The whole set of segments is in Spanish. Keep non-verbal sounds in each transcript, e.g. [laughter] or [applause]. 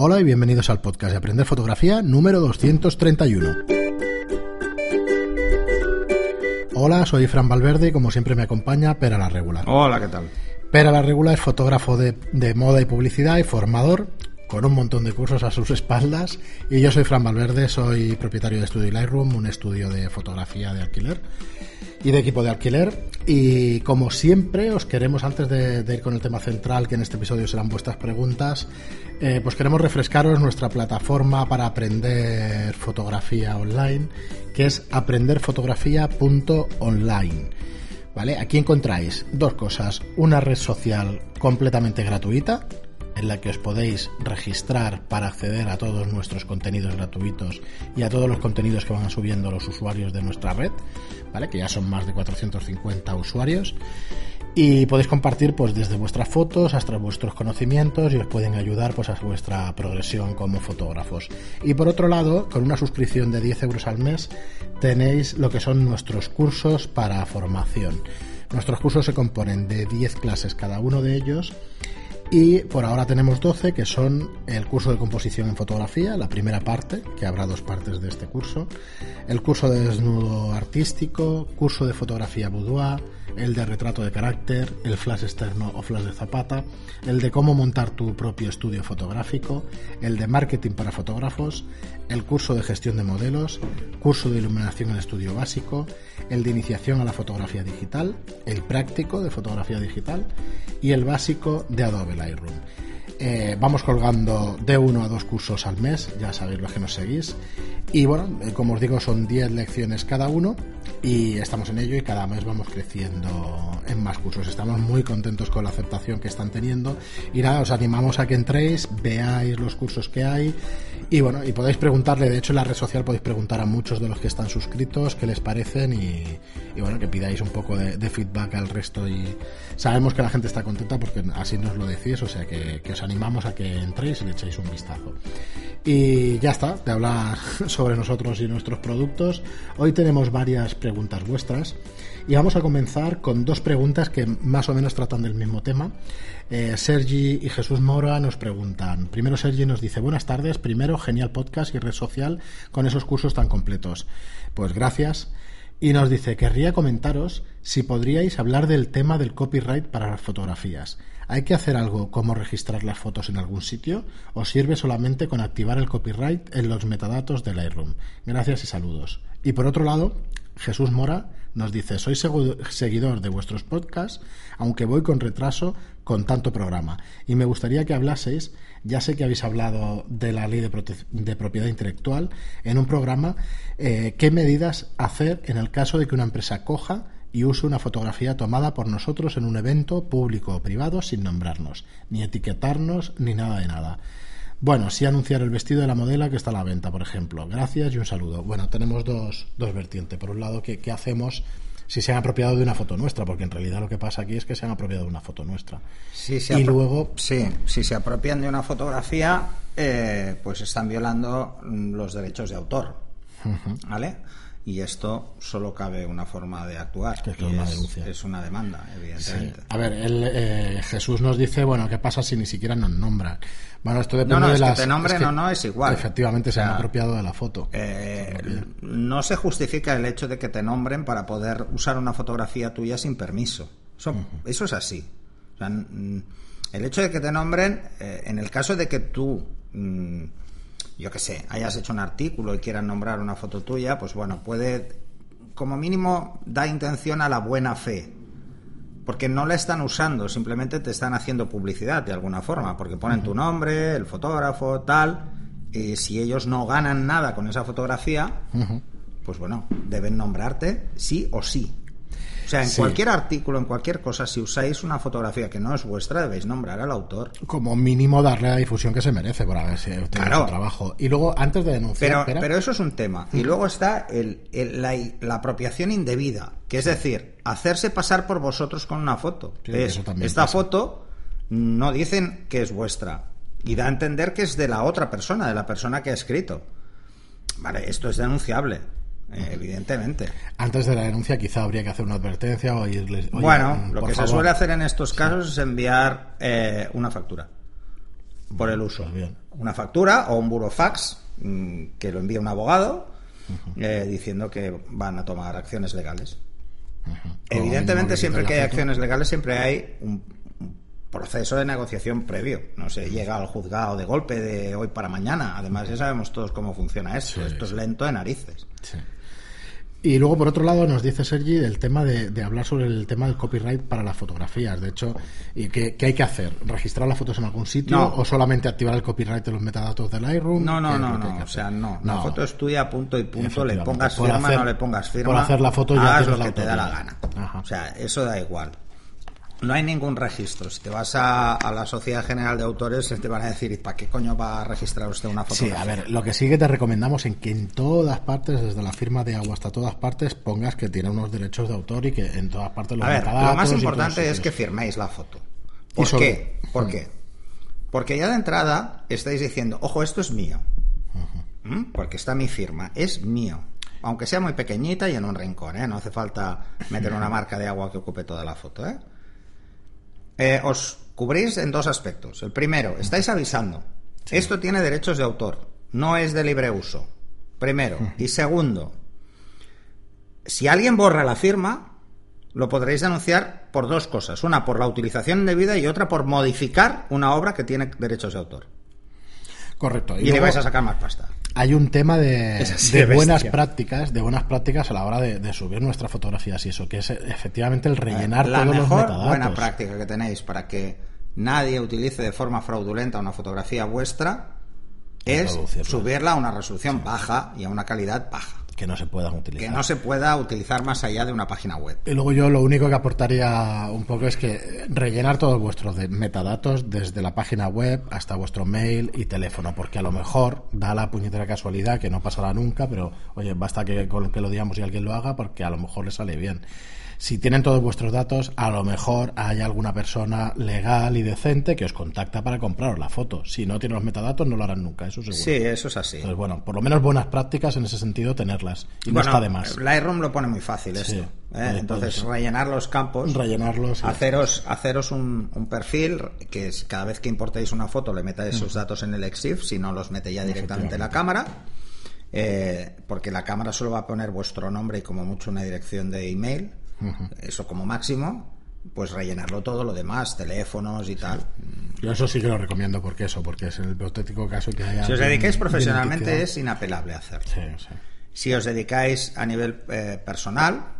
Hola y bienvenidos al podcast de Aprender Fotografía número 231. Hola, soy Fran Valverde y como siempre me acompaña Pera la Regular. Hola, ¿qué tal? Pera la Regular es fotógrafo de, de moda y publicidad y formador con un montón de cursos a sus espaldas. Y yo soy Fran Valverde, soy propietario de Studio Lightroom, un estudio de fotografía de alquiler y de equipo de alquiler. Y como siempre, os queremos, antes de, de ir con el tema central, que en este episodio serán vuestras preguntas, eh, pues queremos refrescaros nuestra plataforma para aprender fotografía online, que es aprenderfotografía.online. ¿Vale? Aquí encontráis dos cosas. Una red social completamente gratuita, en la que os podéis registrar para acceder a todos nuestros contenidos gratuitos y a todos los contenidos que van subiendo los usuarios de nuestra red, ¿vale? Que ya son más de 450 usuarios. Y podéis compartir pues desde vuestras fotos hasta vuestros conocimientos y os pueden ayudar pues a vuestra progresión como fotógrafos. Y por otro lado, con una suscripción de 10 euros al mes tenéis lo que son nuestros cursos para formación. Nuestros cursos se componen de 10 clases cada uno de ellos y por ahora tenemos 12 que son el curso de composición en fotografía, la primera parte, que habrá dos partes de este curso, el curso de desnudo artístico, curso de fotografía boudoir, el de retrato de carácter, el flash externo o flash de zapata, el de cómo montar tu propio estudio fotográfico, el de marketing para fotógrafos, el curso de gestión de modelos, curso de iluminación en estudio básico, el de iniciación a la fotografía digital, el práctico de fotografía digital y el básico de Adobe Lightroom. Eh, vamos colgando de uno a dos cursos al mes, ya sabéis los que nos seguís. Y bueno, eh, como os digo, son 10 lecciones cada uno y estamos en ello y cada mes vamos creciendo en más cursos. Estamos muy contentos con la aceptación que están teniendo y nada, os animamos a que entréis, veáis los cursos que hay y bueno, y podéis preguntarle, de hecho en la red social podéis preguntar a muchos de los que están suscritos qué les parecen y, bueno, que pidáis un poco de, feedback al resto y sabemos que la gente está contenta porque así nos lo decís, o sea que, que os animamos a que entréis y le echéis un vistazo. Y ya está, de hablar [laughs] sobre nosotros y nuestros productos. Hoy tenemos varias preguntas vuestras y vamos a comenzar con dos preguntas que más o menos tratan del mismo tema. Eh, Sergi y Jesús Mora nos preguntan. Primero Sergi nos dice, buenas tardes, primero genial podcast y red social con esos cursos tan completos. Pues gracias. Y nos dice, querría comentaros si podríais hablar del tema del copyright para las fotografías. ¿Hay que hacer algo como registrar las fotos en algún sitio o sirve solamente con activar el copyright en los metadatos de Lightroom? Gracias y saludos. Y por otro lado, Jesús Mora nos dice, soy seguidor de vuestros podcasts, aunque voy con retraso con tanto programa. Y me gustaría que hablaseis, ya sé que habéis hablado de la ley de, de propiedad intelectual en un programa, eh, qué medidas hacer en el caso de que una empresa coja y use una fotografía tomada por nosotros en un evento público o privado sin nombrarnos, ni etiquetarnos, ni nada de nada. Bueno, sí anunciar el vestido de la modela que está a la venta, por ejemplo. Gracias y un saludo. Bueno, tenemos dos, dos vertientes. Por un lado, ¿qué, ¿qué, hacemos si se han apropiado de una foto nuestra? Porque en realidad lo que pasa aquí es que se han apropiado de una foto nuestra. Si se y luego... Sí, si se apropian de una fotografía, eh, pues están violando los derechos de autor. ¿Vale? Y esto solo cabe una forma de actuar que es, una denuncia. es una demanda evidentemente. Sí. a ver él, eh, Jesús nos dice bueno qué pasa si ni siquiera nos nombran bueno esto depende no, no, de es las que te nombren es que o no es igual. efectivamente o se han apropiado de la foto. eh, no se justifica el hecho de que te nombren para poder usar una fotografía tuya sin permiso. Eso, uh -huh. eso es así. O sea, el hecho de que te nombren eh, en el caso de que tú mmm, yo que sé, hayas hecho un artículo y quieran nombrar una foto tuya, pues bueno, puede, como mínimo, da intención a la buena fe. Porque no la están usando, simplemente te están haciendo publicidad de alguna forma, porque ponen tu nombre, el fotógrafo, tal. Y si ellos no ganan nada con esa fotografía, pues bueno, deben nombrarte sí o sí. O sea, en sí. cualquier artículo, en cualquier cosa, si usáis una fotografía que no es vuestra, debéis nombrar al autor. Como mínimo darle la difusión que se merece por haberse claro. su trabajo. Y luego, antes de denunciar... Pero, pero eso es un tema. Y luego está el, el, la, la, apropiación indebida, que es decir, hacerse pasar por vosotros con una foto. Sí, es, esta pasa. foto no dicen que es vuestra. Y da a entender que es de la otra persona, de la persona que ha escrito. Vale, esto es denunciable. Eh, evidentemente. Antes de la denuncia quizá habría que hacer una advertencia o irles... Bueno, lo que favor. se suele hacer en estos casos es enviar eh, una factura. por el uso. Bien. Una factura o un burofax mm, que lo envía un abogado eh, diciendo que van a tomar acciones legales. Evidentemente, siempre que hay acciones legales, siempre hay un, un proceso de negociación previo. No se llega al juzgado de golpe de hoy para mañana. Además, ya sabemos todos cómo funciona esto. Sí, esto es lento de narices. Sí. Y luego, por otro lado, nos dice Sergi del tema de, de hablar sobre el tema del copyright para las fotografías. De hecho, ¿y qué, qué hay que hacer? ¿Registrar las fotos en algún sitio No. o solamente activar el copyright de los metadatos del Lightroom? No, no, ¿Qué es no, no. O sea, no. La No. foto es tuya, punto y punto. Le pongas Por firma, hacer- no le pongas firma. por hacer la foto ya hagas lo la que te da la gana. Ajá. O sea, eso da igual. No hay ningún registro. Si te vas a, a la Sociedad General de Autores, te van a decir, ¿para qué coño va a registrar usted una Sí, fotografía? a ver, lo que sí que te recomendamos en que en todas partes, desde la firma de agua hasta todas partes, pongas que tiene unos derechos de autor y que en todas partes los A ver, lo más importante es que firméis la foto. ¿Por sobre- qué? ¿Por qué? Porque ya de entrada estáis diciendo, ojo, esto es mío. ¿Mm? Porque está mi firma, es mío. Aunque sea muy pequeñita y en un rincón, ¿eh? No hace falta meter una [laughs] marca de agua que ocupe toda la foto, ¿eh? Eh, os cubrís en dos aspectos. El primero, estáis avisando. Esto tiene derechos de autor, no es de libre uso. Primero. Y segundo, si alguien borra la firma, lo podréis denunciar por dos cosas. Una por la utilización indebida y otra por modificar una obra que tiene derechos de autor. Correcto. Y, le luego vais a sacar más pasta. Hay un tema de, de bestia. buenas prácticas, de buenas prácticas a la hora de, de subir nuestras fotografías y eso, que es efectivamente el rellenar la todos los metadatos. buena práctica que tenéis para que nadie utilice de forma fraudulenta una fotografía vuestra es subirla a una resolución baja y a una calidad baja. Que no se puedan utilizar. Que no se pueda utilizar más allá de una página web. Y luego yo lo único que aportaría un poco es que rellenar todos vuestros de metadatos desde la página web hasta vuestro mail y teléfono, porque a lo mejor da la puñetera casualidad que no pasará nunca, pero oye, basta que con que lo digamos y alguien lo haga porque a lo mejor le sale bien. Si tienen todos vuestros datos, a lo mejor hay alguna persona legal y decente que os contacta para compraros la foto. Si no tiene los metadatos, no lo harán nunca, eso seguro. Sí, eso es así. Entonces, bueno, por lo menos buenas prácticas en ese sentido tenerlas. Y no está de más. Lightroom lo pone muy fácil esto. ¿eh? Entonces, rellenar los campos, rellenarlos. haceros, haceros un, un perfil que es cada vez que importéis una foto le metáis sus datos en el EXIF, si no los mete ya directamente en la cámara. eh, porque la cámara solo va a poner vuestro nombre y como mucho una dirección de email, eso como máximo, pues rellenarlo todo, lo demás, teléfonos y tal. Yo eso sí que lo recomiendo porque eso, porque es el hipotético caso que haya. Si os dedicáis bien profesionalmente es inapelable hacerlo. Sí, sí. Si os dedicáis a nivel eh, personal,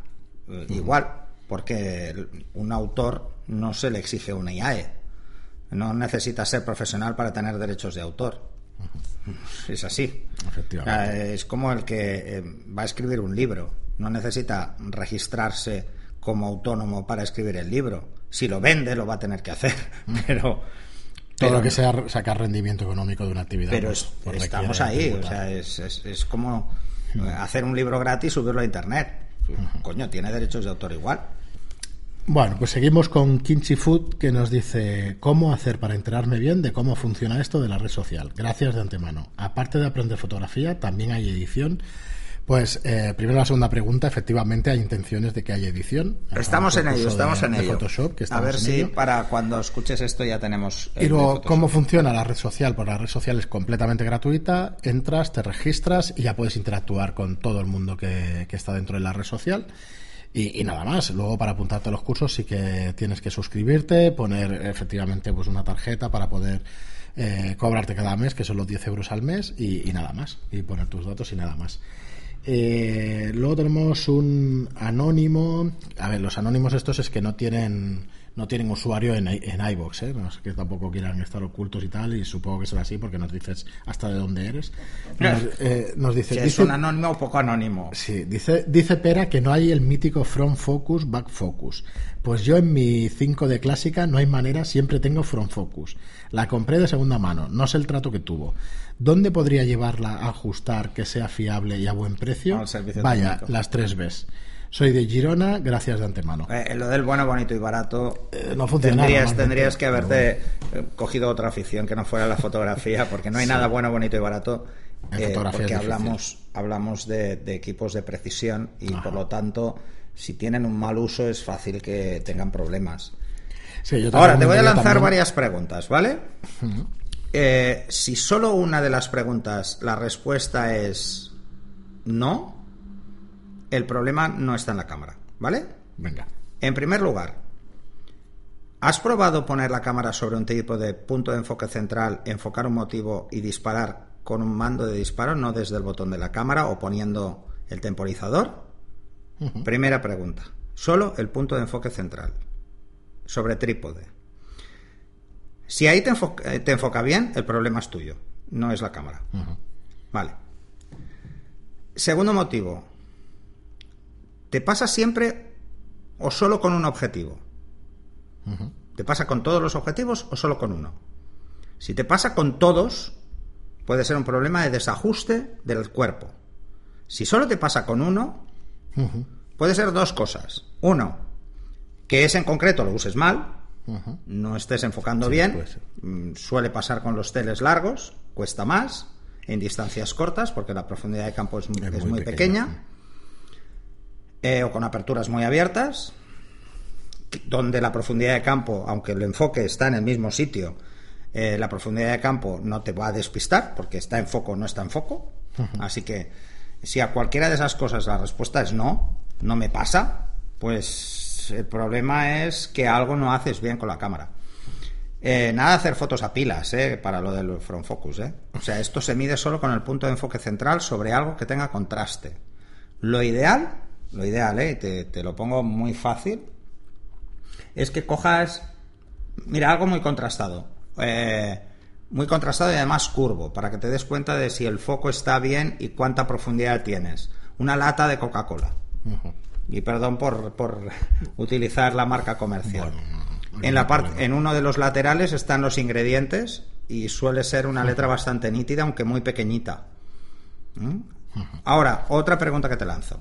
eh, igual, porque un autor no se le exige una IAE. No necesita ser profesional para tener derechos de autor. Es así. Efectivamente. Sea, es como el que eh, va a escribir un libro. No necesita registrarse como autónomo para escribir el libro. Si lo vende, lo va a tener que hacer. [laughs] Pero, Todo lo que sea sacar rendimiento económico de una actividad. pero pues, es- estamos ahí, o sea, es, es- es como eh, hacer un libro gratis y subirlo a internet. Coño, tiene derechos de autor igual. Bueno, pues seguimos con Kimchi Food que nos dice cómo hacer para enterarme bien de cómo funciona esto de la red social. Gracias de antemano. Aparte de aprender fotografía, también hay edición. Pues eh, primero la segunda pregunta, efectivamente hay intenciones de que haya edición. Estamos en ello, estamos de- en de ello. Photoshop, que a estamos ver en si ello. para cuando escuches esto ya tenemos. el Y luego. ¿cómo funciona la red social? Pues la red social es completamente gratuita, entras, te registras y ya puedes interactuar con todo el mundo que, que está dentro de la red social. Y, y nada más. Luego, para apuntarte a los cursos, sí que tienes que suscribirte, poner efectivamente pues una tarjeta para poder eh, cobrarte cada mes, que son los 10 euros al mes, y, y nada más. Y poner tus datos y nada más. Eh, luego tenemos un anónimo. A ver, los anónimos estos es que no tienen no tienen usuario en, en iVoox, ¿eh? No es que tampoco quieran estar ocultos y tal, y supongo que será así porque nos dices hasta de dónde eres. Nos, eh, nos dice, Si es dice- un anónimo o poco anónimo. Sí, dice, dice Pera que no hay el mítico front focus, back focus. Pues yo en mi 5 de clásica no hay manera, siempre tengo front focus. La compré de segunda mano, no sé el trato que tuvo. ¿Dónde podría llevarla a ajustar que sea fiable y a buen precio? Vaya, técnico. las tres Bs. Soy de Girona, gracias de antemano. Eh, lo del bueno, bonito y barato. Eh, no funciona Tendrías, tendrías que haberte eh, cogido otra afición que no fuera la fotografía, porque no hay nada bueno, bonito y barato. Eh, porque hablamos, hablamos de, de equipos de precisión y por lo tanto, si tienen un mal uso, es fácil que tengan problemas. Sí, yo Ahora te voy a lanzar también- varias preguntas, ¿vale? Eh, si solo una de las preguntas la respuesta es no, el problema no está en la cámara, ¿vale? Venga. En primer lugar, ¿has probado poner la cámara sobre un tipo de punto de enfoque central, enfocar un motivo y disparar con un mando de disparo, no desde el botón de la cámara o poniendo el temporizador? Primera pregunta. Solo el punto de enfoque central. Sobre trípode. Si ahí te enfoca, te enfoca bien, el problema es tuyo, no es la cámara. Vale. Segundo motivo. ¿Te pasa siempre o solo con un objetivo? ¿Te pasa con todos los objetivos o solo con uno? Si te pasa con todos, puede ser un problema de desajuste del cuerpo. Si solo te pasa con uno, puede ser dos cosas. Uno, que ese en concreto lo uses mal, no estés enfocando bien, mm, suele pasar con los teles largos, cuesta más, en distancias cortas, porque la profundidad de campo es, muy, pequeña, eh, o con aperturas muy abiertas, donde la profundidad de campo, aunque el enfoque está en el mismo sitio, eh, la profundidad de campo no te va a despistar, porque está en foco o no está en foco. Así que si a cualquiera de esas cosas la respuesta es no, no me pasa, pues el problema es que algo no haces bien con la cámara. Eh, nada de hacer fotos a pilas eh, para lo del front focus. Eh. O sea, esto se mide solo con el punto de enfoque central sobre algo que tenga contraste. Lo ideal, lo ideal, eh, te, te lo pongo muy fácil, es que cojas, mira, algo muy contrastado. Eh, muy contrastado y además curvo, para que te des cuenta de si el foco está bien y cuánta profundidad tienes. Una lata de Coca-Cola. Y perdón por, por, [laughs] utilizar la marca comercial. en, la parte, en uno de los laterales están los ingredientes y suele ser una letra bastante nítida, aunque muy pequeñita. ¿Mm? Ahora, otra pregunta que te lanzo.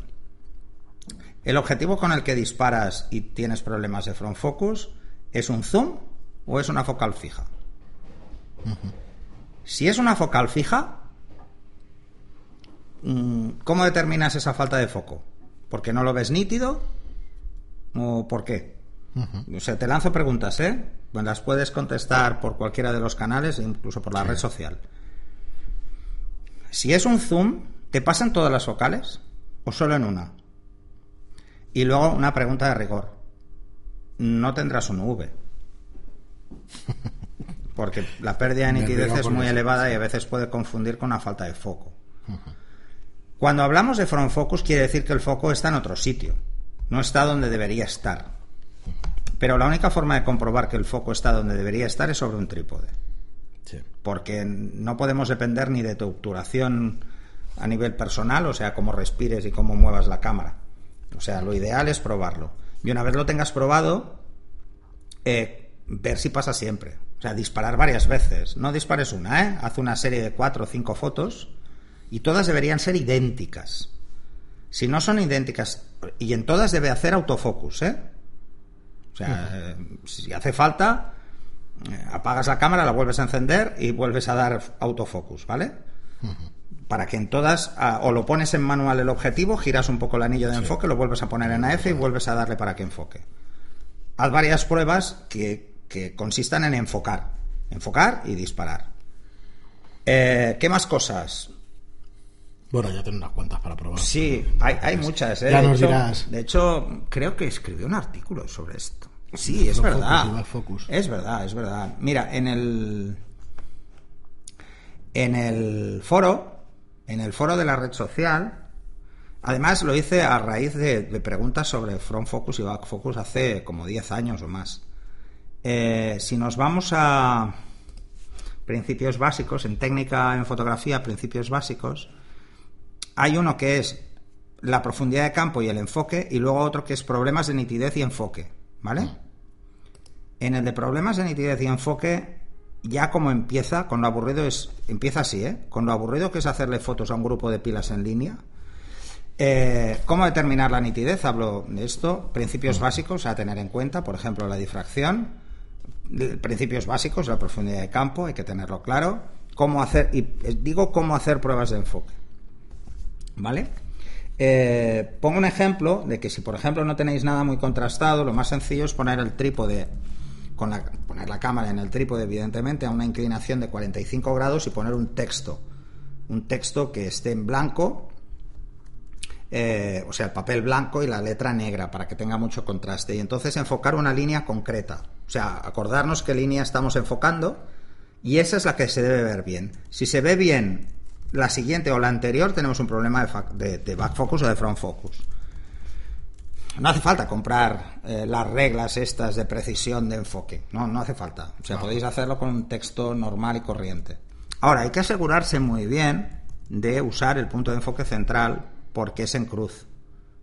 ¿El objetivo con el que disparas y tienes problemas de front focus es un zoom o es una focal fija? Si es una focal fija, mm, ¿cómo determinas esa falta de foco? ¿Porque no lo ves nítido? ¿O por qué? O sea, te lanzo preguntas, ¿eh? las puedes contestar por cualquiera de los canales, incluso por la red social. Si es un zoom, ¿te pasan todas las focales? ¿O solo en una? Y luego una pregunta de rigor. No tendrás un V. porque la pérdida de nitidez es muy elevada y a veces puede confundir con una falta de foco. Cuando hablamos de front focus quiere decir que el foco está en otro sitio, no está donde debería estar. Pero la única forma de comprobar que el foco está donde debería estar es sobre un trípode. Porque no podemos depender ni de tu obturación a nivel personal, o sea, cómo respires y cómo muevas la cámara. O sea, lo ideal es probarlo. Y una vez lo tengas probado, eh, ver si pasa siempre. O sea, disparar varias veces. No dispares una, ¿eh? Haz una serie de cuatro o cinco fotos y todas deberían ser idénticas. Si no son idénticas, y en todas debe hacer autofocus, ¿eh? O sea, eh, si hace falta, eh, apagas la cámara, la vuelves a encender y vuelves a dar autofocus, ¿vale? Para que en todas, ah, o lo pones en manual el objetivo, giras un poco el anillo de enfoque, lo vuelves a poner en AF y vuelves a darle para que enfoque. Haz varias pruebas que que consistan en enfocar. Enfocar y disparar. Eh, ¿Qué más cosas? Bueno, ya tengo unas cuantas para probar. Sí, hay, muchas. ¿eh? Ya de nos hecho, dirás. De hecho, creo que escribió un artículo sobre esto. Sí, es verdad. Es verdad, es verdad. Mira, en el. En el foro, en el foro de la red social, además lo hice a raíz de, de preguntas sobre front focus y back focus hace como 10 años o más. Eh, si nos vamos a principios básicos, en técnica en fotografía, principios básicos, hay uno que es la profundidad de campo y el enfoque, y luego otro que es problemas de nitidez y enfoque, ¿vale? En el de problemas de nitidez y enfoque, ya como empieza, con lo aburrido es, empieza así, ¿eh? Con lo aburrido que es hacerle fotos a un grupo de pilas en línea. Eh, ¿Cómo determinar la nitidez? Hablo de esto, principios básicos a tener en cuenta, por ejemplo, la difracción, principios básicos, la profundidad de campo, hay que tenerlo claro. Cómo hacer, y eh, digo cómo hacer pruebas de enfoque. ¿Vale? Eh, pongo un ejemplo de que si, por ejemplo, no tenéis nada muy contrastado, lo más sencillo es poner el trípode con la, poner la cámara en el trípode, evidentemente, a una inclinación de 45 grados y poner un texto. Un texto que esté en blanco, eh, o sea, el papel blanco y la letra negra para que tenga mucho contraste. Y entonces enfocar una línea concreta. O sea, acordarnos qué línea estamos enfocando y esa es la que se debe ver bien. Si se ve bien la siguiente o la anterior, tenemos un problema de, de back focus o de front focus. No hace falta comprar eh, las reglas estas de precisión de enfoque. No, no hace falta. O sea, podéis hacerlo con un texto normal y corriente. Ahora, hay que asegurarse muy bien de usar el punto de enfoque central porque es en cruz.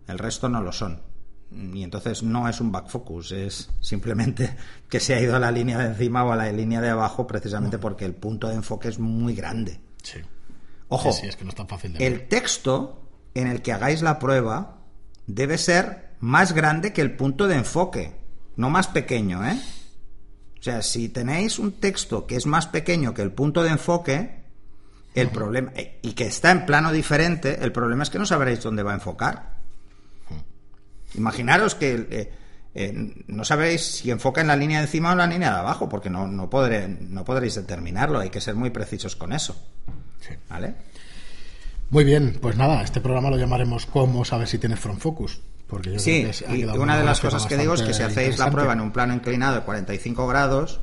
El resto no lo son. Y entonces no es un back focus, es simplemente [laughs] que se ha ido a la línea de encima o a la línea de abajo precisamente porque el punto de enfoque es muy grande. Sí. Ojo, es que no es tan fácil de el texto en el que hagáis la prueba debe ser más grande que el punto de enfoque, no más pequeño, ¿eh? O sea, si tenéis un texto que es más pequeño que el punto de enfoque, el problema y que está en plano diferente, el problema es que no sabréis dónde va a enfocar. Imaginaros que eh, eh, no sabéis si enfoca en la línea de encima o en la línea de abajo, porque no, no, podré, no podréis determinarlo, hay que ser muy precisos con eso. ¿Vale? Muy bien, pues nada, este programa lo llamaremos ¿Cómo sabes si tienes front focus? Porque sí, y una de las cosas que digo es que si hacéis la prueba en un plano inclinado de 45 grados,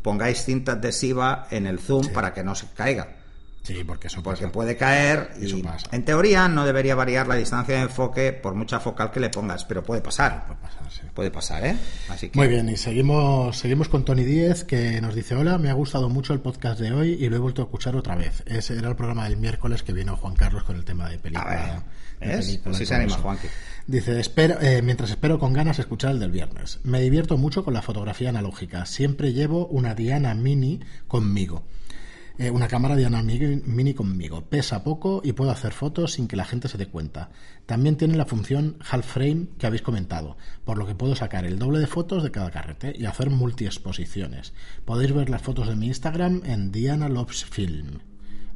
pongáis cinta adhesiva en el zoom para que no se caiga. Sí, porque eso Porque puede caer y en teoría no debería variar la distancia de enfoque por mucha focal que le pongas, pero puede pasar. Puede pasar, sí. Puede pasar ¿eh? Así que... Muy bien, y seguimos, seguimos con Tony Díez que nos dice, hola, me ha gustado mucho el podcast de hoy y lo he vuelto a escuchar otra vez. Ese era el programa del miércoles que vino Juan Carlos con el tema de película. Pues se anima, Juan. Dice, espero, eh, mientras espero con ganas escuchar el del viernes. Me divierto mucho con la fotografía analógica. Siempre llevo una Diana Mini conmigo. Eh, una cámara Diana Mini conmigo. Pesa poco y puedo hacer fotos sin que la gente se dé cuenta. También tiene la función half frame que habéis comentado, por lo que puedo sacar el doble de fotos de cada carrete y hacer multi-exposiciones. Podéis ver las fotos de mi Instagram en Diana Loves Film.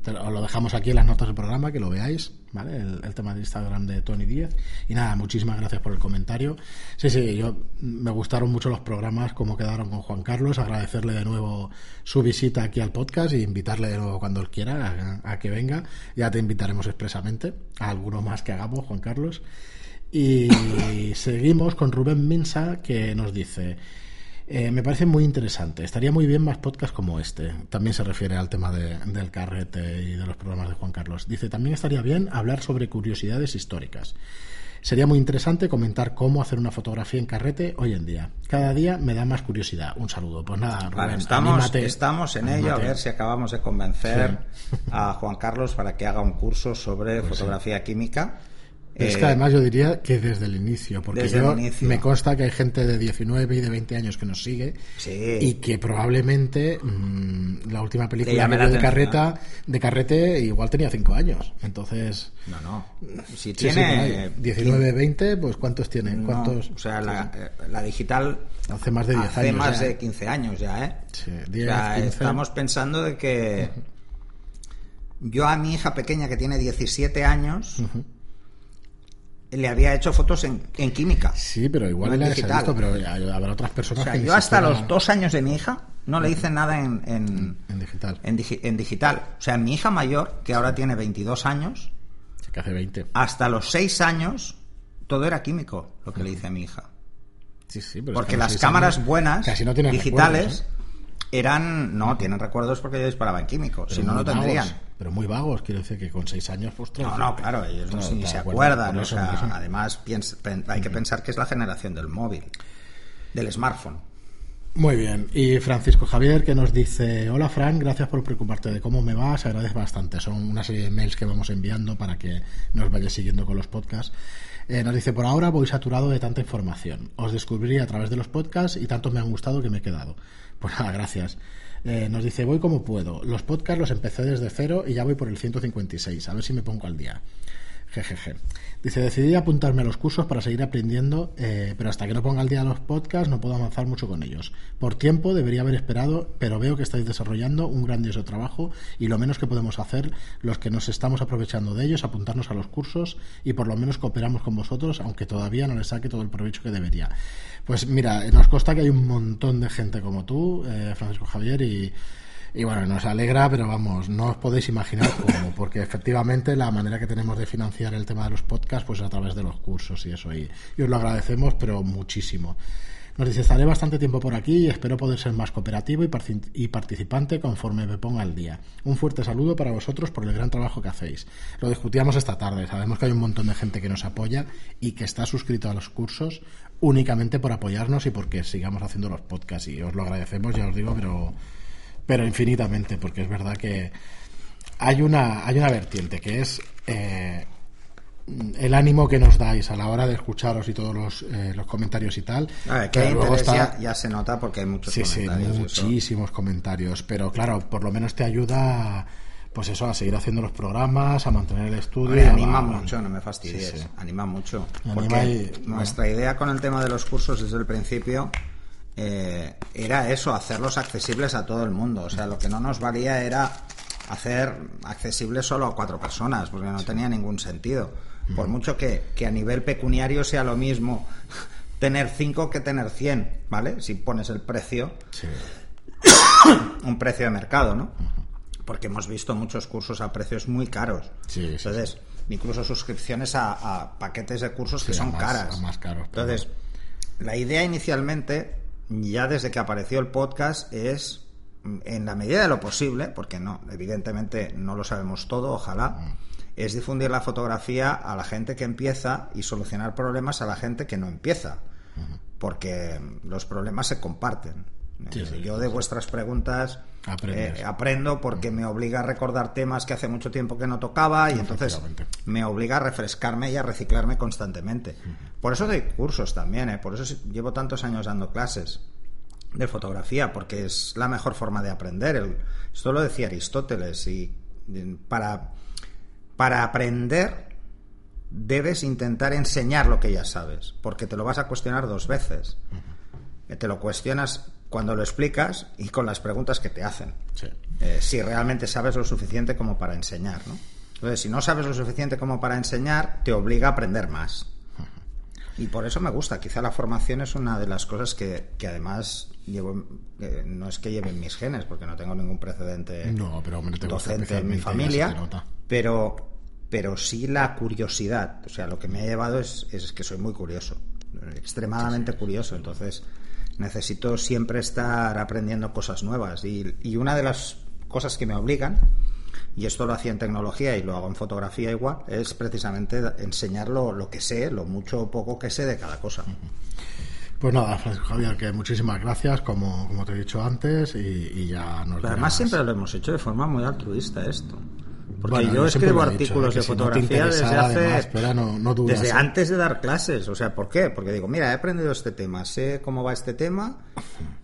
Os lo dejamos aquí en las notas del programa, que lo veáis, ¿vale? El, tema de Instagram de Tony Díez. Y nada, muchísimas gracias por el comentario. Sí, sí, yo me gustaron mucho los programas, como quedaron con Juan Carlos. Agradecerle de nuevo su visita aquí al podcast y invitarle de nuevo cuando él quiera a, a que venga. Ya te invitaremos expresamente a alguno más que hagamos, Juan Carlos. Y [laughs] seguimos con Rubén Minsa, que nos dice. Eh, me parece muy interesante. Estaría muy bien más podcasts como este. También se refiere al tema del carrete y de los programas de Juan Carlos. Dice, también estaría bien hablar sobre curiosidades históricas. Sería muy interesante comentar cómo hacer una fotografía en carrete hoy en día. Cada día me da más curiosidad. Un saludo. Pues nada, Rubén, estamos, estamos en ello a ver si acabamos de convencer a Juan Carlos para que haga un curso sobre pues fotografía química es que eh, además yo diría que desde el inicio, porque yo me consta que hay gente de 19 y de 20 años que nos sigue y que probablemente mm, la última película de carreta de carrete igual tenía 5 años. Entonces, no, no. Si tiene 19, 20, pues ¿cuántos tienen? ¿Cuántos? o sea, la, eh, la, digital hace más de 10 hace años. más de 15 años ya, ¿eh? Sí, 10, estamos pensando de que yo a mi hija pequeña que tiene 17 años le había hecho fotos en, química. Sí, pero igual en digital. pero habrá otras personas que Yo hasta los dos años de mi hija no le hice nada en, en, digital. En, digital. O sea, mi hija mayor, que ahora tiene 22 años, que hace 20. Hasta los 6 años, todo era químico, lo que le hice a mi hija. Sí, sí, pero Porque las cámaras buenas, casi no digitales, ¿eh? eran. No, tienen recuerdos porque yo disparaba en químico, si no, no tendrían pero muy vagos, quiero decir que con seis años, pues No, no, claro, ellos no, ni se acuerdan. o sea, además, hay que pensar que es la generación del móvil, del smartphone. Muy bien. Y Francisco Javier que nos dice, hola Frank, gracias por preocuparte de cómo me va, se agradece bastante. Son una serie de mails que vamos enviando para que nos vayas siguiendo con los podcasts. Eh, nos dice, por ahora voy saturado de tanta información. Os descubrí a través de los podcasts y tanto me han gustado que me he quedado. Pues nada, gracias. Eh, nos dice, voy como puedo. Los podcasts los empecé desde cero y ya voy por el 156. A ver si me pongo al día. Jejeje. Dice, decidí apuntarme a los cursos para seguir aprendiendo, eh, pero hasta que no ponga al día los podcasts no puedo avanzar mucho con ellos. Por tiempo debería haber esperado, pero veo que estáis desarrollando un grandioso trabajo y lo menos que podemos hacer los que nos estamos aprovechando de ellos, apuntarnos a los cursos y por lo menos cooperamos con vosotros, aunque todavía no les saque todo el provecho que debería. Pues mira, nos consta que hay un montón de gente como tú, eh, Francisco Javier, y y bueno, nos alegra, pero vamos, no os podéis imaginar cómo, porque efectivamente la manera que tenemos de financiar el tema de los podcasts, pues es a través de los cursos y eso. Y, os lo agradecemos, pero muchísimo. Nos dice, estaré bastante tiempo por aquí y espero poder ser más cooperativo y, y, participante conforme me ponga al día. Un fuerte saludo para vosotros por el gran trabajo que hacéis. Lo discutíamos esta tarde. Sabemos que hay un montón de gente que nos apoya y que está suscrito a los cursos únicamente por apoyarnos y porque sigamos haciendo los podcasts. Y os lo agradecemos, ya os digo, pero pero infinitamente, porque es verdad que hay una, hay una vertiente que es eh, el ánimo que nos dais a la hora de escucharos y todos los, eh, los comentarios y tal. que luego está... ya, se nota porque hay muchos comentarios. Sí, muchísimos comentarios, pero claro, por lo menos te ayuda pues eso, a seguir haciendo los programas, a mantener el estudio. y anima mucho, no me fastidies. Anima mucho. porque nuestra idea con el tema de los cursos desde el principio eh, era eso, hacerlos accesibles a todo el mundo. O sea, lo que no nos valía era hacer accesibles solo a cuatro personas, porque no tenía ningún sentido. Por mucho que, a nivel pecuniario sea lo mismo [laughs] tener cinco que tener cien, ¿vale? Si pones el precio, [coughs] un precio de mercado, ¿no? Porque hemos visto muchos cursos a precios muy caros. Entonces, incluso suscripciones a, paquetes de cursos que son caras. Más caros, Entonces, la idea inicialmente ya desde que apareció el podcast es, en la medida de lo posible, porque no, evidentemente no lo sabemos todo, ojalá, mm. es difundir la fotografía a la gente que empieza y solucionar problemas a la gente que no empieza, porque los problemas se comparten. Yo de vuestras preguntas eh, aprendo porque me obliga a recordar temas que hace mucho tiempo que no tocaba y entonces me obliga a refrescarme y a reciclarme constantemente. Por eso doy cursos también, ¿eh? por eso llevo tantos años dando clases de fotografía, porque es la mejor forma de aprender. esto lo decía Aristóteles y para, para aprender debes intentar enseñar lo que ya sabes, porque te lo vas a cuestionar dos veces. Te lo cuestionas cuando lo explicas y con las preguntas que te hacen. Eh, si realmente sabes lo suficiente como para enseñar, ¿no? Entonces, si no sabes lo suficiente como para enseñar, te obliga a aprender más. Y por eso me gusta. Quizá la formación es una de las cosas que, además llevo. Eh, no es que lleven mis genes, porque no tengo ningún precedente no, pero, docente en mi familia. Pero, pero sí la curiosidad. O sea, lo que me ha llevado es, es que soy muy curioso. Extremadamente curioso. Entonces necesito siempre estar aprendiendo cosas nuevas. Y, una de las cosas que me obligan, y esto lo hacía en tecnología y lo hago en fotografía igual, es precisamente enseñar lo, que sé, lo mucho o poco que sé de cada cosa. Pues nada, Francisco Javier, que muchísimas gracias, como, como te he dicho antes, y, ya nos Además, siempre lo hemos hecho de forma muy altruista esto. Porque yo, escribo artículos de fotografía desde hace. desde antes de dar clases. O sea, ¿por qué? Porque digo, mira, he aprendido este tema, sé cómo va este tema.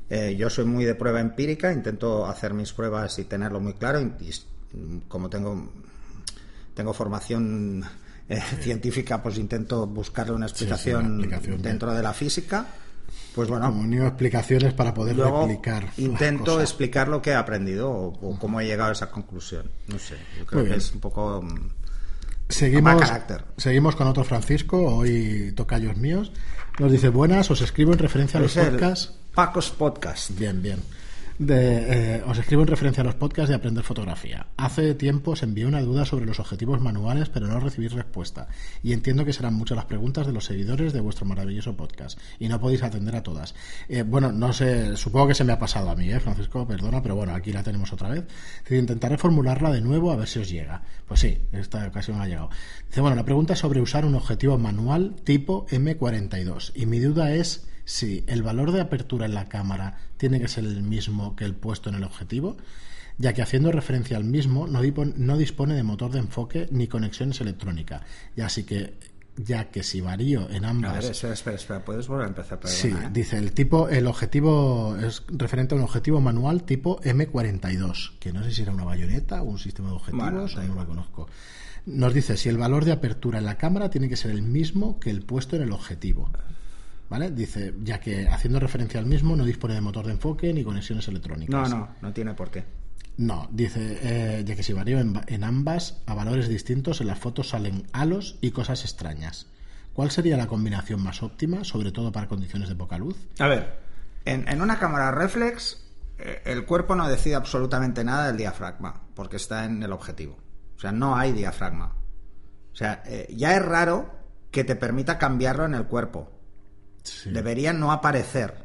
Eh, yo soy muy de prueba empírica, intento hacer mis pruebas y tenerlo muy claro. Y, como tengo, tengo formación eh, [laughs] científica, pues intento buscarle una explicación dentro de la física. Pues bueno. Como explicaciones para poder explicar. Intento explicar lo que he aprendido o, cómo he llegado a esa conclusión. No sé, yo creo que es un poco. Mm, seguimos, seguimos con otro Francisco, hoy tocayos míos. Nos dice: Buenas, os escribo en referencia a los podcasts. Pacos Podcast. Bien, bien. Eh, os escribo en referencia a los podcasts de Aprender Fotografía. Hace tiempo os envié una duda sobre los objetivos manuales, pero no recibí respuesta. Y entiendo que serán muchas las preguntas de los seguidores de vuestro maravilloso podcast. Y no podéis atender a todas. Eh, bueno, no sé, supongo que se me ha pasado a mí, ¿eh, Francisco? Perdona, pero bueno, aquí la tenemos otra vez. intentaré formularla de nuevo a ver si os llega. Pues sí, esta ocasión ha llegado. Dice, bueno, la pregunta es sobre usar un objetivo manual tipo M42. Y mi duda es si el valor de apertura en la cámara tiene que ser el mismo que el puesto en el objetivo, ya que haciendo referencia al mismo no, dispone de motor de enfoque ni conexiones electrónicas, y así que ya que si varío en ambas... A ver, espera, espera, espera, puedes volver a empezar. Perdona, Sí, ¿eh? dice el tipo, el objetivo es referente a un objetivo manual tipo M42, que no sé si era una bayoneta o un sistema de objetivos, Bueno, no lo igual. conozco. Nos dice si el valor de apertura en la cámara tiene que ser el mismo que el puesto en el objetivo. ¿Vale? Dice, ya que haciendo referencia al mismo no dispone de motor de enfoque ni conexiones electrónicas. No, no, no tiene por qué. No, dice, eh, ya que si varío en, en ambas a valores distintos, en las fotos salen halos y cosas extrañas. ¿Cuál sería la combinación más óptima, sobre todo para condiciones de poca luz? A ver, en, en una cámara reflex, eh, el cuerpo no decide absolutamente nada del diafragma, porque está en el objetivo. O sea, no hay diafragma. O sea, eh, ya es raro que te permita cambiarlo en el cuerpo. Sí. Debería no aparecer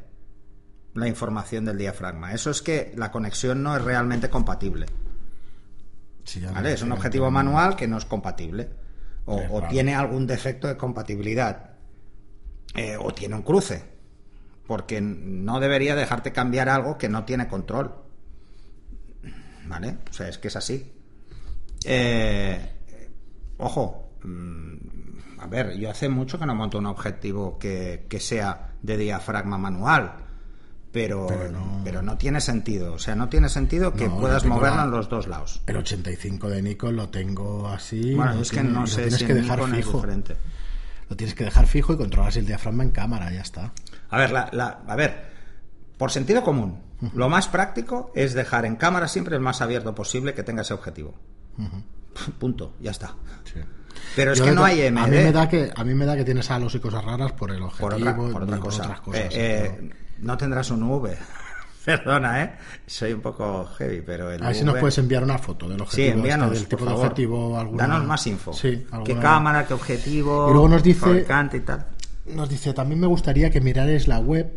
la información del diafragma. Eso es que la conexión no es realmente compatible. Sí, ¿vale? Es un objetivo manual que no es compatible. O, Sí, o claro. tiene algún defecto de compatibilidad. Eh, o tiene un cruce. Porque no debería dejarte cambiar algo que no tiene control. ¿Vale? O sea, es que es así. Eh, ojo. A ver, yo hace mucho que no monto un objetivo que, que sea de diafragma manual. Pero, pero, no... tiene sentido. O sea, no tiene sentido que No, puedas moverlo la- en los dos lados. El 85 de Nikon lo tengo así. Bueno, lo es que tiene- no sé tienes si que dejar Nikon es fijo. diferente. Lo tienes que dejar fijo y controlas el diafragma en cámara, ya está. A ver, la- la- a ver, por sentido común, lo más práctico es dejar en cámara siempre el más abierto posible que tenga ese objetivo. Punto, ya está. Sí. Pero es Yo que no hay MD. A mí me da que a mí me da que tienes halos y cosas raras por el objetivo por otra, por y otra por cosa. otras cosas. Eh, eh, no tendrás un V. [laughs] Perdona, ¿eh? Soy un poco heavy, pero el a ver si nos puedes enviar una foto del Sí, objetivo este, envíanos, por tipo de objetivo alguna- Danos más info. Sí, ¿Qué alguna- cámara, qué objetivo? Y luego nos dice- y tal. Nos dice, también me gustaría que mirares la web,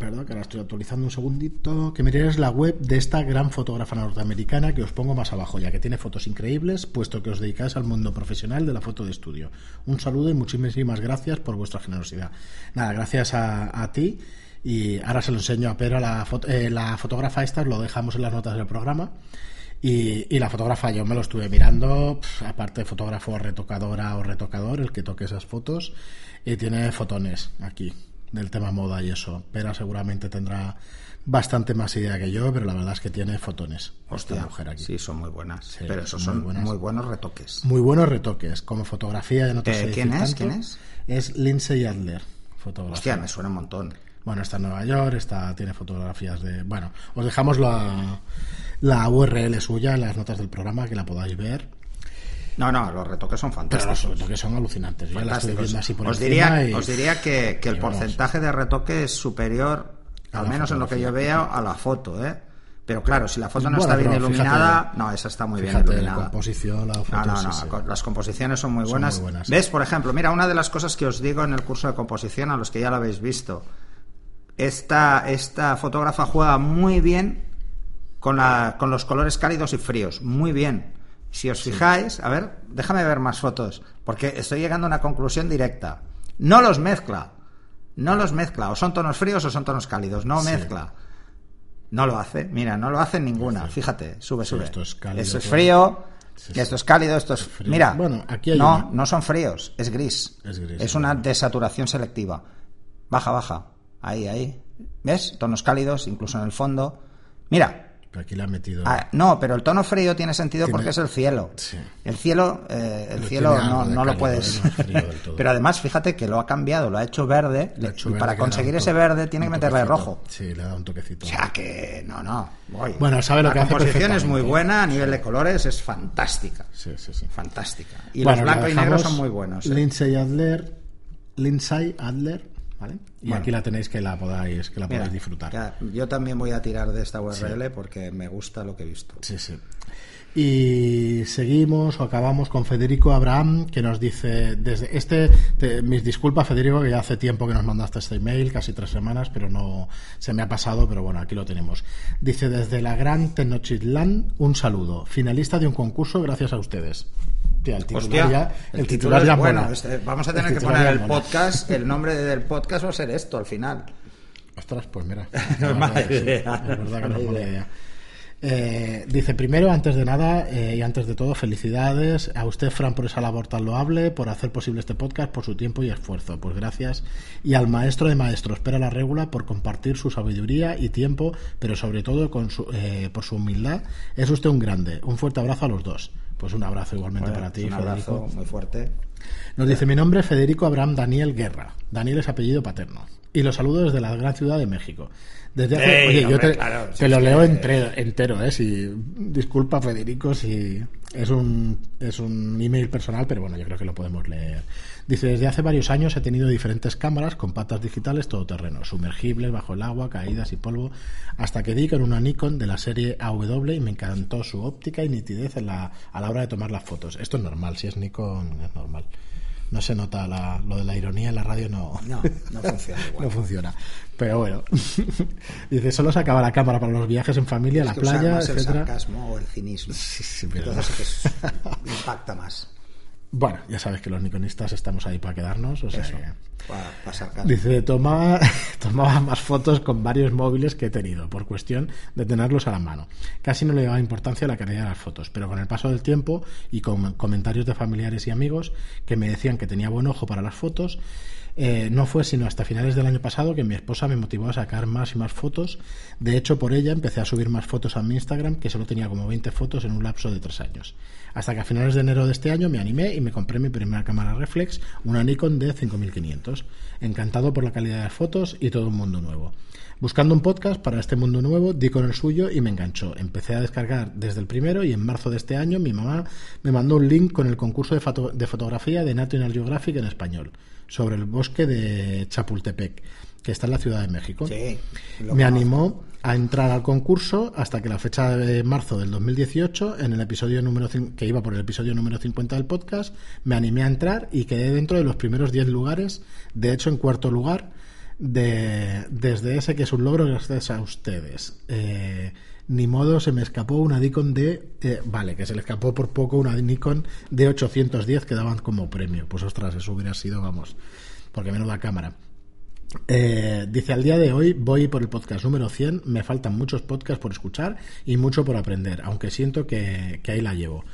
perdón, que ahora estoy actualizando un segundito, que mirares la web de esta gran fotógrafa norteamericana que os pongo más abajo, ya que tiene fotos increíbles, puesto que os dedicáis al mundo profesional de la foto de estudio. Un saludo y muchísimas gracias por vuestra generosidad. Nada, gracias a, a ti. Y ahora se lo enseño a Pedro, la, foto- eh, la fotógrafa esta, lo dejamos en las notas del programa. Y, y la fotógrafa yo me lo estuve mirando, aparte de fotógrafo retocadora o retocador, el que toque esas fotos, y tiene fotones aquí del tema moda y eso. Pero seguramente tendrá bastante más idea que yo, pero la verdad es que tiene fotones. esta Hostia, mujer aquí. sí, son muy buenas. Sí, pero esos son muy buenos retoques. Muy buenos retoques, como fotografía ya no te Eh, sé decir ¿quién es? tanto. ¿Quién es? Es Lindsay Adler. Hostia, me suena un montón. Bueno, está en Nueva York, está, tiene fotografías de... Bueno, os dejamos la, la URL suya en las notas del programa, que la podáis ver. No, no, los retoques son Pero fantásticos. los retoques son alucinantes. Yo estoy Fantásticos. viendo así por os, diría, y- os diría que, que el vamos. porcentaje de retoque es superior, al menos en lo que yo veo, a la foto, ¿eh? Pero claro, si la foto no Bueno, está bien fíjate- iluminada, no, esa está muy bien la iluminada. composición, la foto, No, no, no, sí. las composiciones son muy Son buenas. muy buenas. ¿Ves? Por ejemplo, mira, una de las cosas que os digo en el curso de composición, a los que ya lo habéis visto, esta, esta fotógrafa juega muy bien con, la, con los colores cálidos y fríos, muy bien. Si os fijáis, a ver, déjame ver más fotos, porque estoy llegando a una conclusión directa. No los mezcla, no los mezcla, o son tonos fríos o son tonos cálidos, no Sí. mezcla. No lo hace, mira, no lo hace ninguna. Fíjate, sube, Sí, sube. esto es cálido, Esto es frío, esto es cálido, esto es frío. Mira, Bueno, aquí hay no, una. no son fríos, es gris. Es gris, Es una desaturación selectiva. Baja, baja. Ahí, ahí. ¿Ves? Tonos cálidos, incluso en el fondo. Mira. Pero aquí le han metido... Ah, no, pero el tono frío tiene sentido Tiene- porque es el cielo. Sí. El cielo, eh, el Pero cielo no, no lo puedes. pero además, fíjate que lo ha cambiado, lo ha hecho verde. Le ha hecho y verde para conseguir ese verde tiene que meterle toquecito. rojo. Sí, le da un toquecito. O sea que, no, no. voy. Bueno, sabe lo la que hace composición es muy buena, a nivel de colores es fantástica. Sí, sí, sí. Fantástica. Y Bueno, los la blanco y negro dejamos. son muy buenos. ¿eh? Lindsay Adler, Lindsay Adler, ¿vale? Y Bueno. aquí la tenéis que la podáis, que la Mira, podáis disfrutar. ya, yo también voy a tirar de esta URL porque me gusta lo que he visto. Sí, sí. Y seguimos o acabamos con Federico Abraham, que nos dice, desde este, te- mis disculpas Federico, que ya hace tiempo que nos mandaste este email, casi tres semanas, pero no se me ha pasado, pero bueno, aquí lo tenemos. Dice, desde la Gran Tenochtitlan, un saludo, finalista de un concurso gracias a ustedes. El titular Hostia, ya, el, titular ya bueno. mola. este- vamos a tener que poner el mola. podcast, el nombre del podcast va a ser esto al final. [laughs] Ostras, pues mira. No es mala idea, Es verdad que no es mala idea. Eh, dice primero, antes de nada eh, y antes de todo, felicidades a usted, Fran, por esa labor tan loable, por hacer posible este podcast, por su tiempo y esfuerzo. Pues gracias. Y al maestro de maestros, Espera la Regula, por compartir su sabiduría y tiempo, pero sobre todo con su, eh, por su humildad. Es usted un grande. Un fuerte abrazo a los dos. Pues un abrazo igualmente para ti, un abrazo muy fuerte. Nos dice mi nombre es Federico Abraham Daniel Guerra. Daniel es apellido paterno. Y los saludo desde la gran ciudad de México. Desde hace, oye, yo te, lo leo entero, entero, ¿eh? Si, disculpa, Federico, si es un, es un email personal, pero bueno, yo creo que lo podemos leer. Dice, desde hace varios años he tenido diferentes cámaras con patas digitales todoterreno, sumergibles, bajo el agua, caídas y polvo, hasta que di con una Nikon de la serie AW y me encantó su óptica y nitidez en la, a la hora de tomar las fotos. Esto es normal, si es Nikon es normal. No se nota lo de la ironía en la radio no. No, no [laughs] funciona no funciona. Pero bueno [laughs] dice solo se acaba la cámara para los viajes en familia la playa etcétera el sarcasmo o el cinismo. Sí, sí, pero... entonces [laughs] impacta más bueno, ya sabes que los nikonistas estamos ahí para quedarnos. O sea, para pasar Dice, tomaba, [laughs] tomaba más fotos con varios móviles que he tenido, por cuestión de tenerlos a la mano. Casi no le daba importancia a la calidad de las fotos, pero con el paso del tiempo y con comentarios de familiares y amigos que me decían que tenía buen ojo para las fotos, eh, no fue sino hasta finales del año pasado que mi esposa me motivó a sacar más y más fotos. De hecho, por ella empecé a subir más fotos a mi Instagram, que solo tenía como 20 fotos en un lapso de tres años. Hasta que a finales de enero de este año me animé y me compré mi primera cámara reflex, una Nikon d 5500. Encantado por la calidad de las fotos y todo un mundo nuevo. Buscando un podcast para este mundo nuevo, di con el suyo y me enganchó. Empecé a descargar desde el primero y en marzo de este año mi mamá me mandó un link con el concurso de, de fotografía de National Geographic en español sobre el bosque de Chapultepec, que está en la Ciudad de México. me animó a entrar al concurso hasta que la fecha de marzo del 2018, en el episodio número que iba por el episodio número 50 del podcast, me animé a entrar y quedé dentro de los primeros 10 lugares, de hecho en cuarto lugar, de, desde ese que es un logro gracias a ustedes. Eh, ni modo se me escapó una Nikon de eh, vale que se le escapó por poco una Nikon de 810 que daban como premio. Pues ostras eso hubiera sido vamos porque menos la cámara. Eh, dice al día de hoy voy por el podcast número 100 me faltan muchos podcasts por escuchar y mucho por aprender aunque siento que, que ahí la llevo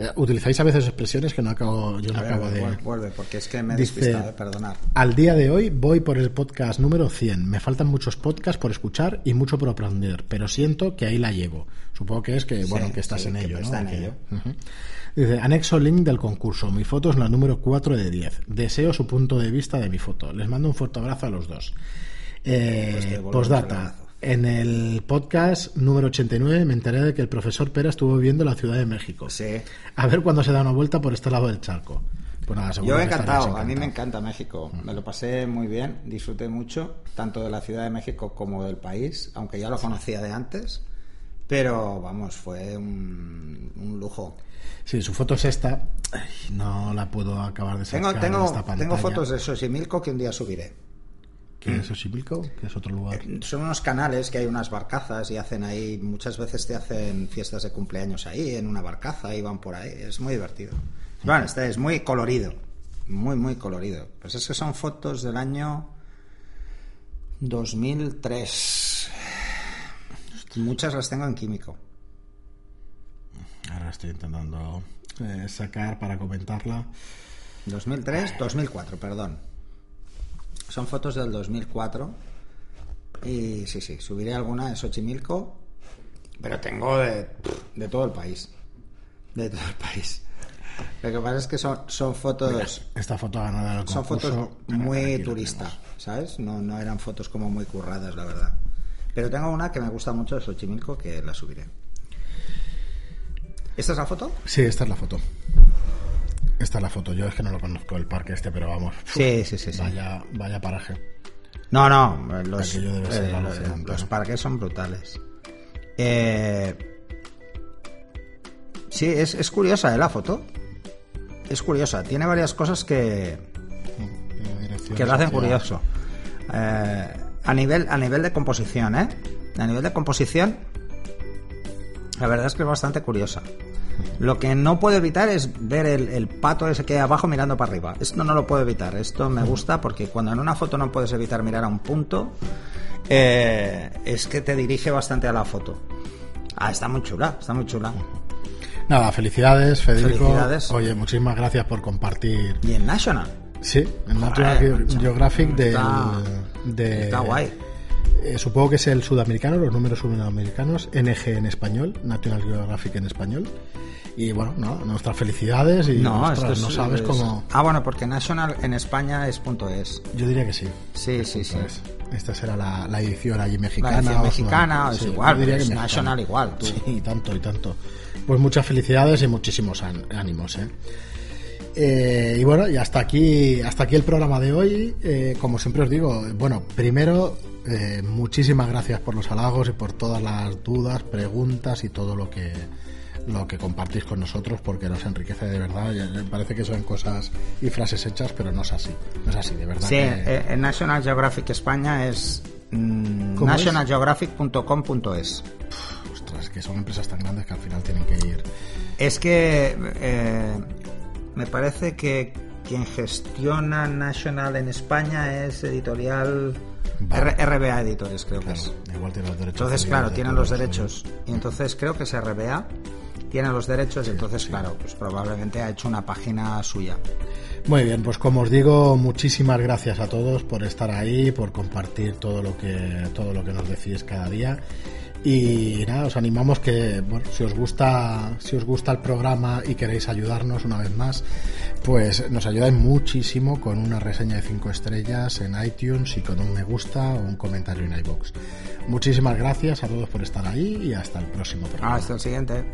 eh, utilizáis a veces expresiones que no acabo, yo no acabo de. Vuelve, porque es que me he despistado, perdonar. Al día de hoy voy por el podcast número 100. Me faltan muchos podcasts por escuchar y mucho por aprender, pero siento que ahí la llevo. Supongo que es que, bueno, que estás en ello, ¿no? en ello. Dice, anexo link del concurso. Mi foto es la número 4 de 10. Deseo su punto de vista de mi foto. Les mando un fuerte abrazo a los dos. Eh, pues postdata. En el podcast número 89 me enteré de que el profesor Pera estuvo viviendo en la Ciudad de México. Sí. A ver cuándo se da una vuelta por este lado del charco. Pues nada, Yo he encantado, a mí me encanta México. Me lo pasé muy bien, disfruté mucho, tanto de la Ciudad de México como del país, aunque ya lo conocía de antes. Pero vamos, fue un, lujo. Sí, su foto es esta. no la puedo acabar de sacar tengo, esta tengo fotos de Xochimilco que un día subiré. ¿Qué es Xochimilco? ¿Qué es otro lugar? Eh, son unos canales que hay unas barcazas y hacen ahí, muchas veces te hacen fiestas de cumpleaños ahí, en una barcaza y van por ahí. Es muy divertido. Bueno, este es muy colorido, muy, muy colorido. Pues es que son fotos del año 2003. Muchas las tengo en químico. Ahora estoy intentando eh, sacar para comentarla. 2003, 2004, perdón. Son fotos del 2004. Y sí, sí, subiré alguna de Xochimilco. Pero tengo de, de todo el país. De todo el país. Lo que pasa es que son, son fotos. esta foto ganada Son fotos muy turistas, ¿sabes? No, no eran fotos como muy curradas, la verdad. Pero tengo una que me gusta mucho de Xochimilco que la subiré. ¿Esta es la foto? Sí, esta es la foto. Esta es la foto. Yo es que no lo conozco el parque este, pero vamos. Sí, sí, sí. Vaya, vaya paraje. No, no. Los, eh, los, parques son brutales. Eh, sí, es, es curiosa ¿eh, la foto. Es curiosa. Tiene varias cosas que, que lo hacen curioso. Eh, a, nivel, a nivel de composición, ¿eh? A nivel de composición, la verdad es que es bastante curiosa. Lo que no puedo evitar es ver el, pato ese que hay abajo mirando para arriba. Esto no lo puedo evitar. Esto me gusta porque cuando en una foto no puedes evitar mirar a un punto, eh, es que te dirige bastante a la foto. Ah, está muy chula, está muy chula. Nada, felicidades, Federico. Felicidades. Oye, muchísimas gracias por compartir. Y en National. Sí, en Joder, National macho. Geographic del, de, Está guay. Eh, supongo que es el sudamericano, los números sudamericanos, NG en español, National Geographic en español. Y bueno, no, nuestras felicidades y No, es, no sabes es- cómo. Ah, bueno, porque National en España es punto .es. Yo diría que sí. Sí, sí, sí. Esta será la, la edición allí La mexicana. edición o mexicana sudam- es sí, igual, diría que es. National igual. tú. Sí, y tanto, y tanto. Pues muchas felicidades y muchísimos án- ánimos, ¿eh? Eh, y bueno, y hasta aquí, hasta aquí el programa de hoy. Eh, como siempre os digo, bueno, primero, eh, muchísimas gracias por los halagos y por todas las dudas, preguntas y todo lo que lo que compartís con nosotros porque nos enriquece de verdad. Parece que son cosas y frases hechas, pero no es así. No es así, de verdad. Sí, que- National Geographic España es mm, ¿Cómo es? nationalgeographic.com.es. Ostras, que son empresas tan grandes que al final tienen que ir. Es que me parece que quien gestiona National en España es editorial Vale. RBA Editores, creo que es. igual tienen los derechos. Entonces, claro, tienen los derechos. Y entonces creo que es RBA, tiene los derechos y entonces, claro, pues probablemente ha hecho una página suya. Muy bien, pues como os digo, muchísimas gracias a todos por estar ahí, por compartir todo lo que todo lo que nos decís cada día. Y nada, os animamos que si os gusta si os gusta el programa y queréis ayudarnos una vez más, pues nos ayudáis muchísimo con una reseña de 5 estrellas en iTunes y con un me gusta o un comentario en iBox. Muchísimas gracias a todos por estar ahí y hasta el próximo programa. Hasta el siguiente.